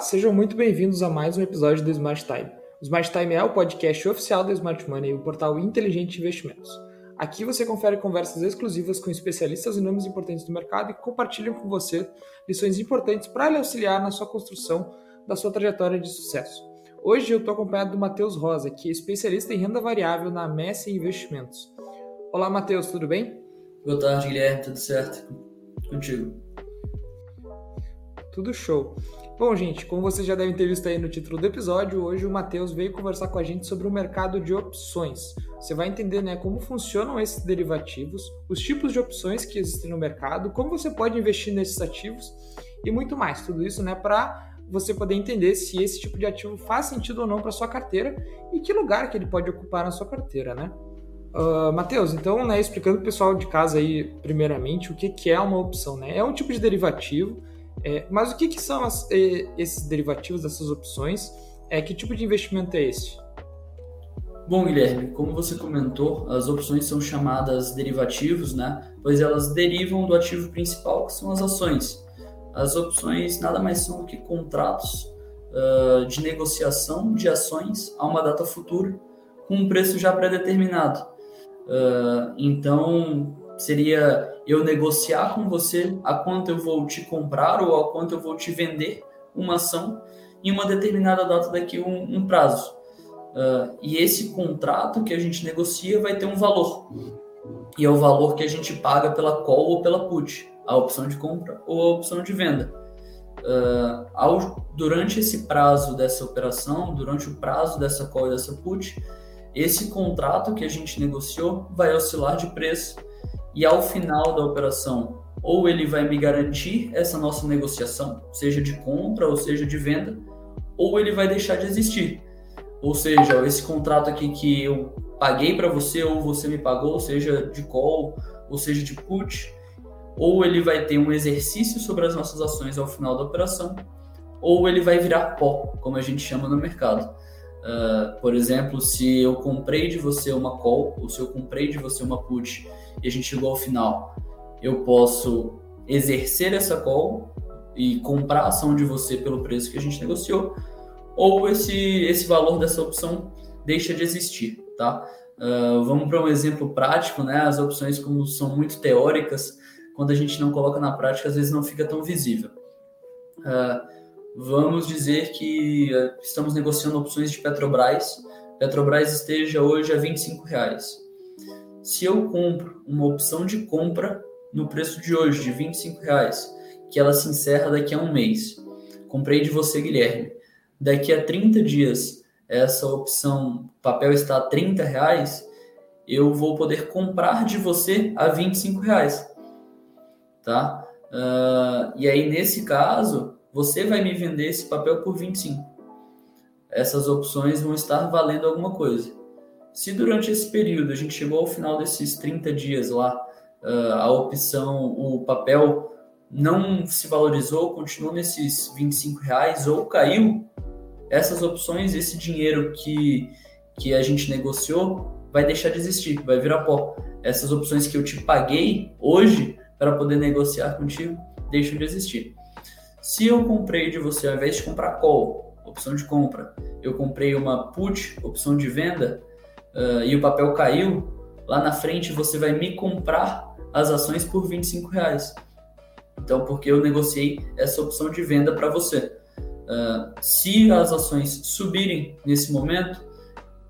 Olá, sejam muito bem-vindos a mais um episódio do Smart Time. O Smart Time é o podcast oficial da Smart Money e o portal Inteligente Investimentos. Aqui você confere conversas exclusivas com especialistas e nomes importantes do mercado e compartilham com você lições importantes para lhe auxiliar na sua construção da sua trajetória de sucesso. Hoje eu estou acompanhado do Matheus Rosa, que é especialista em renda variável na Messi Investimentos. Olá, Matheus, tudo bem? Boa tarde, Guilherme, tudo certo? Contigo. Tudo show. Bom, gente, como vocês já devem ter visto aí no título do episódio, hoje o Matheus veio conversar com a gente sobre o mercado de opções. Você vai entender né, como funcionam esses derivativos, os tipos de opções que existem no mercado, como você pode investir nesses ativos e muito mais. Tudo isso né, para você poder entender se esse tipo de ativo faz sentido ou não para sua carteira e que lugar que ele pode ocupar na sua carteira, né? Uh, Matheus, então, né, explicando para o pessoal de casa aí, primeiramente, o que, que é uma opção, né? É um tipo de derivativo é, mas o que, que são as, esses derivativos, essas opções? É, que tipo de investimento é esse? Bom, Guilherme, como você comentou, as opções são chamadas derivativos, né? Pois elas derivam do ativo principal, que são as ações. As opções nada mais são do que contratos uh, de negociação de ações a uma data futura, com um preço já pré-determinado. Uh, então, seria eu negociar com você a quanto eu vou te comprar ou a quanto eu vou te vender uma ação em uma determinada data daqui um, um prazo. Uh, e esse contrato que a gente negocia vai ter um valor. E é o valor que a gente paga pela call ou pela put, a opção de compra ou a opção de venda. Uh, ao, durante esse prazo dessa operação, durante o prazo dessa call e dessa put, esse contrato que a gente negociou vai oscilar de preço e ao final da operação, ou ele vai me garantir essa nossa negociação, seja de compra ou seja de venda, ou ele vai deixar de existir. Ou seja, esse contrato aqui que eu paguei para você ou você me pagou, seja de call ou seja de put, ou ele vai ter um exercício sobre as nossas ações ao final da operação, ou ele vai virar pó, como a gente chama no mercado. Uh, por exemplo, se eu comprei de você uma call, ou se eu comprei de você uma put e a gente chegou ao final, eu posso exercer essa call e comprar a ação de você pelo preço que a gente negociou, ou esse, esse valor dessa opção deixa de existir, tá? Uh, vamos para um exemplo prático, né? As opções, como são muito teóricas, quando a gente não coloca na prática, às vezes não fica tão visível. Uh, vamos dizer que estamos negociando opções de Petrobras. Petrobras esteja hoje a 25 reais. Se eu compro uma opção de compra no preço de hoje, de 25 reais, que ela se encerra daqui a um mês, comprei de você, Guilherme. Daqui a 30 dias, essa opção papel está a 30 reais, eu vou poder comprar de você a 25 reais. Tá? Uh, e aí, nesse caso, você vai me vender esse papel por 25. Essas opções vão estar valendo alguma coisa. Se durante esse período a gente chegou ao final desses 30 dias lá, uh, a opção, o papel não se valorizou, continuou nesses 25 reais ou caiu, essas opções, esse dinheiro que, que a gente negociou vai deixar de existir, vai virar pó. Essas opções que eu te paguei hoje para poder negociar contigo deixam de existir. Se eu comprei de você, ao invés de comprar call, opção de compra, eu comprei uma put, opção de venda, uh, e o papel caiu, lá na frente você vai me comprar as ações por 25 reais. Então, porque eu negociei essa opção de venda para você. Uh, se as ações subirem nesse momento,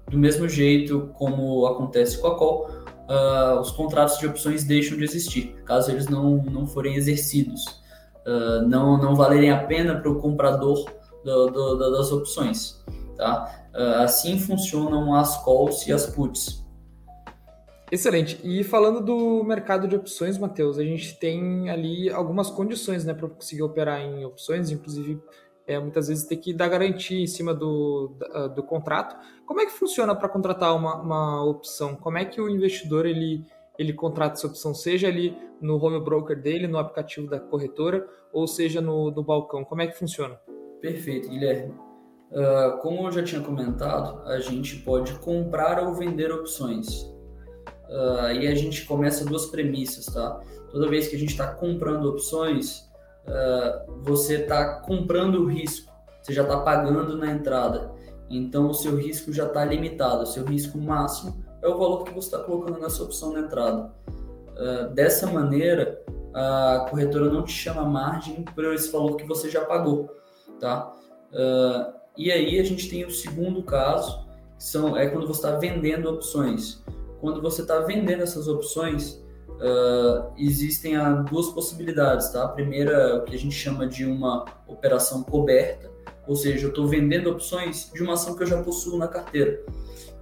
do mesmo jeito como acontece com a call, uh, os contratos de opções deixam de existir, caso eles não, não forem exercidos. Uh, não, não valerem a pena para o comprador do, do, das opções. Tá? Uh, assim funcionam as calls e as puts. Excelente. E falando do mercado de opções, Matheus, a gente tem ali algumas condições né, para conseguir operar em opções, inclusive é, muitas vezes tem que dar garantia em cima do, do contrato. Como é que funciona para contratar uma, uma opção? Como é que o investidor ele, ele contrata essa opção, seja ali no home broker dele, no aplicativo da corretora, ou seja no, no balcão? Como é que funciona? Perfeito, Guilherme. Uh, como eu já tinha comentado, a gente pode comprar ou vender opções. Uh, e a gente começa duas premissas, tá? Toda vez que a gente está comprando opções, uh, você está comprando o risco, você já está pagando na entrada. Então o seu risco já está limitado, o seu risco máximo é o valor que você está colocando nessa opção na entrada. Uh, dessa maneira, a corretora não te chama margem por esse valor que você já pagou, tá? Uh, e aí a gente tem o segundo caso, que são, é quando você está vendendo opções. Quando você está vendendo essas opções, uh, existem duas possibilidades, tá? A primeira o que a gente chama de uma operação coberta, ou seja, eu estou vendendo opções de uma ação que eu já possuo na carteira.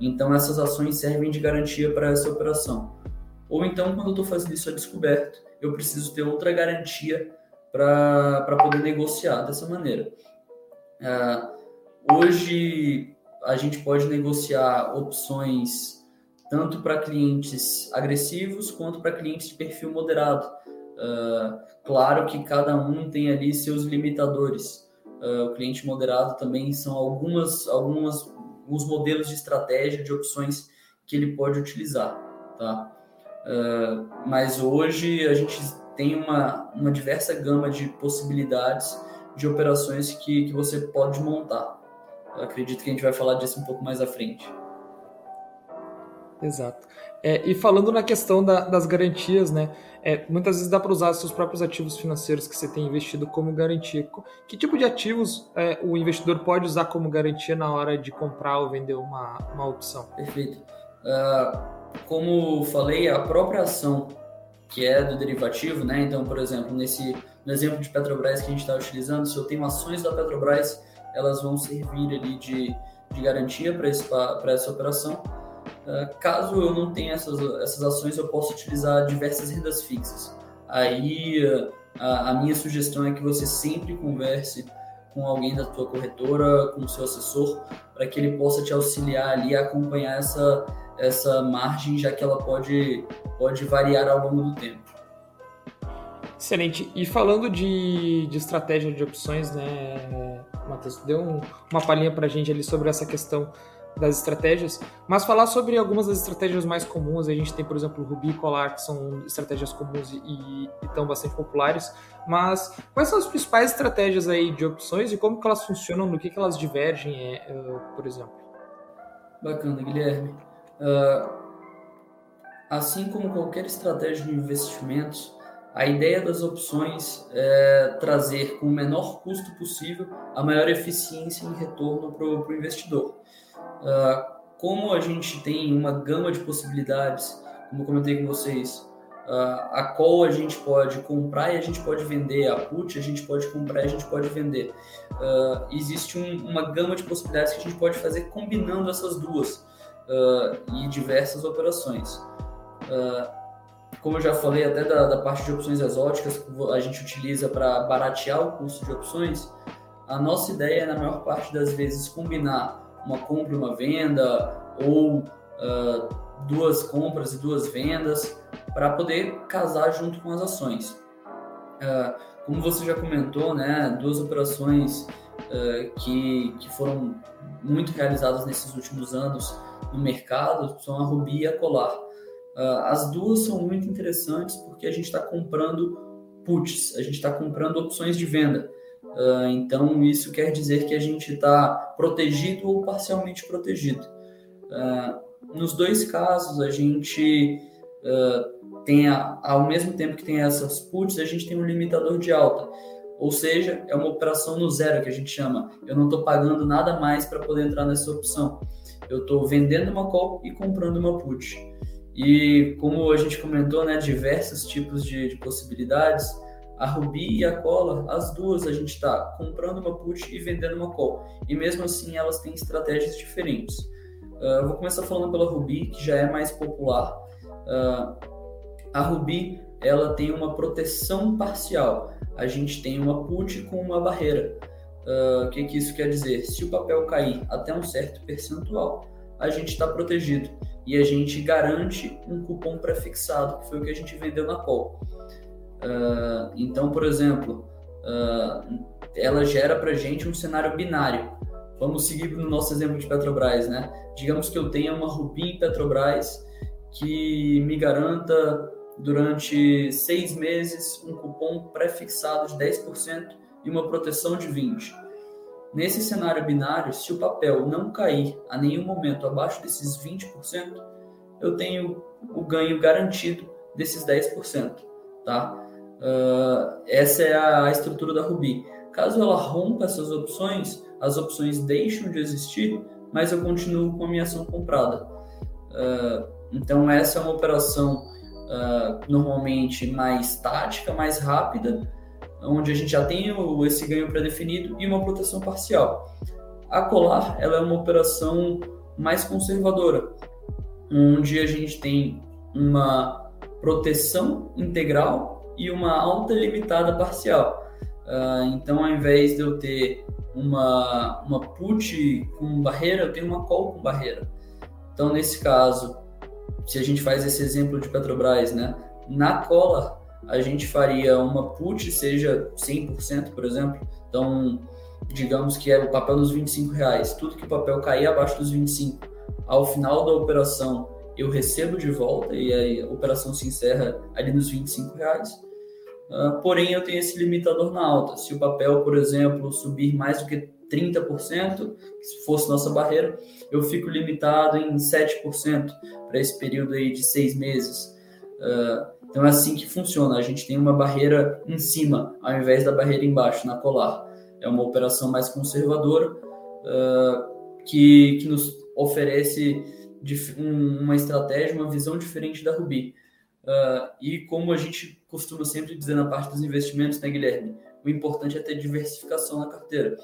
Então essas ações servem de garantia para essa operação. Ou então, quando eu estou fazendo isso a descoberto, eu preciso ter outra garantia para poder negociar dessa maneira. Uh, hoje, a gente pode negociar opções tanto para clientes agressivos quanto para clientes de perfil moderado. Uh, claro que cada um tem ali seus limitadores. Uh, o cliente moderado também são algumas, algumas, alguns modelos de estratégia, de opções que ele pode utilizar. Tá? Uh, mas hoje a gente tem uma, uma diversa gama de possibilidades de operações que, que você pode montar. Eu acredito que a gente vai falar disso um pouco mais à frente. Exato. É, e falando na questão da, das garantias, né? É, muitas vezes dá para usar seus próprios ativos financeiros que você tem investido como garantia. Que tipo de ativos é, o investidor pode usar como garantia na hora de comprar ou vender uma, uma opção? Perfeito. Uh, como falei, a própria ação que é do derivativo, né? Então, por exemplo, nesse no exemplo de Petrobras que a gente está utilizando, se eu tenho ações da Petrobras, elas vão servir ali de, de garantia para essa operação. Uh, caso eu não tenha essas, essas ações, eu posso utilizar diversas rendas fixas. Aí uh, a, a minha sugestão é que você sempre converse com alguém da tua corretora, com o seu assessor, para que ele possa te auxiliar ali a acompanhar essa essa margem, já que ela pode, pode variar ao longo do tempo. Excelente. E falando de, de estratégia de opções, né, Matheus, deu um, uma palhinha para a gente ali sobre essa questão das estratégias, mas falar sobre algumas das estratégias mais comuns. A gente tem, por exemplo, Ruby e Colar, que são estratégias comuns e estão bastante populares. Mas quais são as principais estratégias aí de opções e como que elas funcionam, no que, que elas divergem, é, uh, por exemplo? Bacana, Guilherme. Uh, assim como qualquer estratégia de investimentos, a ideia das opções é trazer com o menor custo possível a maior eficiência em retorno para o investidor. Uh, como a gente tem uma gama de possibilidades, como eu comentei com vocês, uh, a qual a gente pode comprar e a gente pode vender, a put a gente pode comprar e a gente pode vender. Uh, existe um, uma gama de possibilidades que a gente pode fazer combinando essas duas e diversas operações. Como eu já falei até da, da, parte de opções exóticas que a gente utiliza para baratear o custo de opções, a nossa ideia é, na maior parte das vezes, combinar uma compra e uma venda ou uh, duas compras e duas vendas para poder casar junto com as ações. Uh, como você já comentou, né, duas operações uh, que, que foram muito realizadas nesses últimos anos no mercado são a Ruby e a Colar. Uh, as duas são muito interessantes porque a gente está comprando puts, a gente está comprando opções de venda. Uh, então, isso quer dizer que a gente está protegido ou parcialmente protegido. Uh, nos dois casos, a gente tem, a, ao mesmo tempo que tem essas puts, a gente tem um limitador de alta. Ou seja, é uma operação no zero que a gente chama. Eu não estou pagando nada mais para poder entrar nessa opção eu estou vendendo uma call e comprando uma put. E como a gente comentou, né, diversos tipos de, de possibilidades, a Ruby e a Cola, as duas a gente está comprando uma put e vendendo uma call. E mesmo assim elas têm estratégias diferentes. Uh, vou começar falando pela Ruby, que já é mais popular. Uh, a Ruby ela tem uma proteção parcial. A gente tem uma put com uma barreira. Uh, o que, que isso quer dizer? Se o papel cair até um certo percentual, a gente está protegido e a gente garante um cupom prefixado, que foi o que a gente vendeu na call. Uh, então, por exemplo, uh, ela gera para gente um cenário binário. Vamos seguir no nosso exemplo de Petrobras, né? Digamos que eu tenha uma Rubim Petrobras que me garanta durante seis meses um cupom pré-fixado de 10% e uma proteção de 20%. Nesse cenário binário, se o papel não cair a nenhum momento abaixo desses 20%, eu tenho o ganho garantido desses 10%. Tá? Uh, essa é a estrutura da Ruby. Caso ela rompa essas opções, as opções deixam de existir, mas eu continuo com a minha ação comprada. Uh, então, essa é uma operação uh, normalmente mais tática, mais rápida, onde a gente já tem o, esse ganho pré-definido e uma proteção parcial. A colar ela é uma operação mais conservadora, onde a gente tem uma proteção integral e uma alta limitada parcial. Uh, então, ao invés de eu ter uma, uma put com barreira, eu tenho uma call com barreira. Então, nesse caso, se a gente faz esse exemplo de Petrobras, né? Na cola, a gente faria uma put, seja 100%, por exemplo. Então, digamos que é o papel dos 25 reais. Tudo que o papel cair abaixo dos 25, ao final da operação, eu recebo de volta e a operação se encerra ali nos 25 reais. Uh, porém, eu tenho esse limitador na alta. Se o papel, por exemplo, subir mais do que 30%, se fosse nossa barreira, eu fico limitado em 7% para esse período aí de seis meses. Uh, então é assim que funciona. A gente tem uma barreira em cima, ao invés da barreira embaixo, na colar. É uma operação mais conservadora uh, que, que nos oferece uma estratégia, uma visão diferente da Ruby. Uh, e como a gente costuma sempre dizer na parte dos investimentos, né, Guilherme? O importante é ter diversificação na carteira.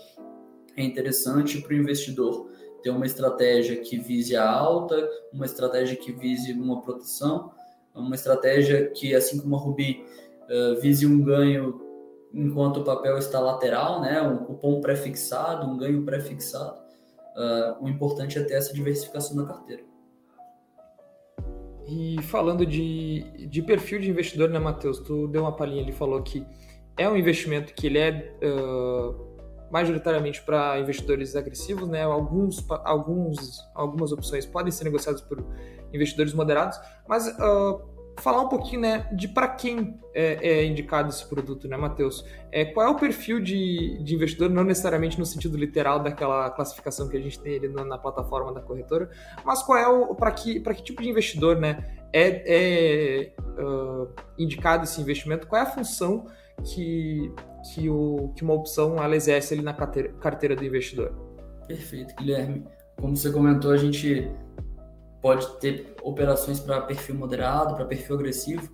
É interessante para o investidor ter uma estratégia que vise a alta, uma estratégia que vise uma proteção, uma estratégia que, assim como a Ruby, uh, vise um ganho enquanto o papel está lateral, né? um cupom pré-fixado, um ganho pré-fixado. Uh, o importante é ter essa diversificação na carteira. E falando de, de perfil de investidor, né, Matheus? Tu deu uma palhinha, ele falou que é um investimento que ele é uh, majoritariamente para investidores agressivos, né? Alguns, alguns, algumas opções podem ser negociadas por investidores moderados, mas uh, falar um pouquinho, né, de para quem é, é, indicado esse produto, né, Matheus? É, qual é o perfil de, de investidor, não necessariamente no sentido literal daquela classificação que a gente tem ali na, na plataforma da corretora, mas qual é o para que para que tipo de investidor, né, é, é uh, indicado esse investimento? Qual é a função que que, o, que uma opção ela exerce ali na carteira, carteira do investidor. Perfeito, Guilherme. Como você comentou, a gente pode ter operações para perfil moderado, para perfil agressivo,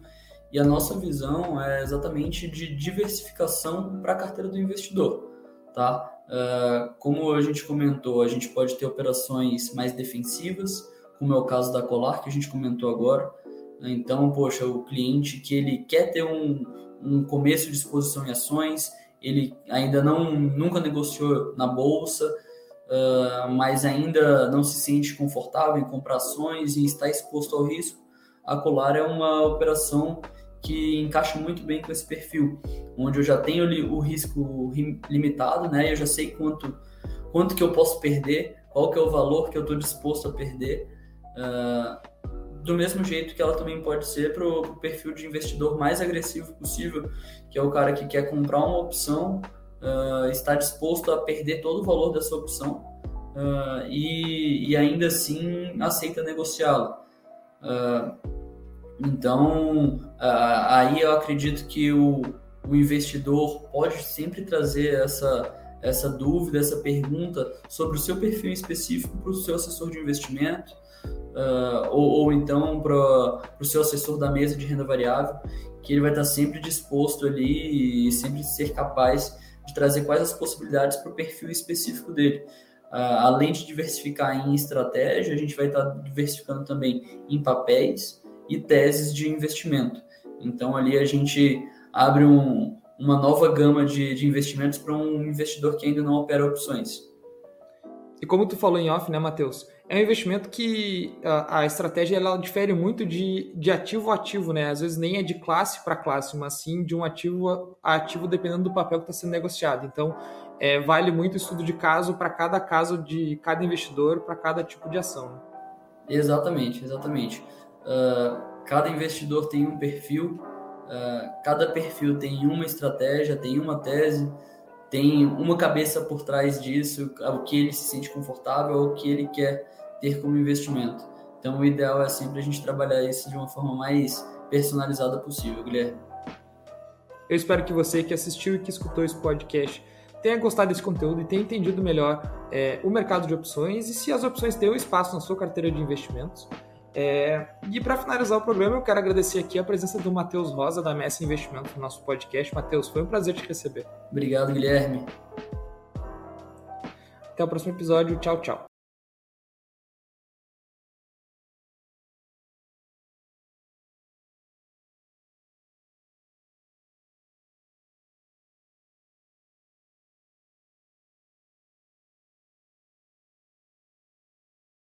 e a nossa visão é exatamente de diversificação para a carteira do investidor, tá? Uh, como a gente comentou, a gente pode ter operações mais defensivas, como é o caso da Colar que a gente comentou agora. Então, poxa, o cliente que ele quer ter um, um começo de exposição em ações, ele ainda não nunca negociou na bolsa, uh, mas ainda não se sente confortável em comprar ações e está exposto ao risco. A Colar é uma operação que encaixa muito bem com esse perfil, onde eu já tenho o risco limitado, né? Eu já sei quanto quanto que eu posso perder, qual que é o valor que eu estou disposto a perder. Uh, do mesmo jeito que ela também pode ser para o perfil de investidor mais agressivo possível, que é o cara que quer comprar uma opção, uh, está disposto a perder todo o valor dessa opção uh, e, e, ainda assim aceita negociá-la. Uh, então, aí eu acredito que o, o investidor pode sempre trazer essa, essa dúvida, essa pergunta sobre o seu perfil específico para o seu assessor de investimento uh, ou, ou, então para o seu assessor da mesa de renda variável, que ele vai estar sempre disposto ali e sempre ser capaz de trazer quais as possibilidades para o perfil específico dele. Uh, além de diversificar em estratégia, a gente vai estar diversificando também em papéis e teses de investimento. Então ali a gente abre um, uma nova gama de, de investimentos para um investidor que ainda não opera opções. E como tu falou em off, né, Matheus? É um investimento que a, a, estratégia ela difere muito de, de ativo a ativo, né? Às vezes nem é de classe para classe, mas sim de um ativo a ativo dependendo do papel que está sendo negociado. Então, é, vale muito estudo de caso para cada caso de cada investidor, para cada tipo de ação. Exatamente, exatamente. Uh, cada investidor tem um perfil, uh, cada perfil tem uma estratégia, tem uma tese, tem uma cabeça por trás disso, o que ele se sente confortável, o que ele quer ter como investimento. Então, o ideal é sempre a gente trabalhar isso de uma forma mais personalizada possível, Guilherme. Eu espero que você que assistiu e que escutou esse podcast tenha gostado desse conteúdo e tenha entendido melhor é, o mercado de opções e se as opções têm um espaço na sua carteira de investimentos. É, e para finalizar o programa, eu quero agradecer aqui a presença do Matheus Rosa, da Messi Investimentos, no nosso podcast. Matheus, foi um prazer te receber. Obrigado, Guilherme. Até o próximo episódio. Tchau, tchau.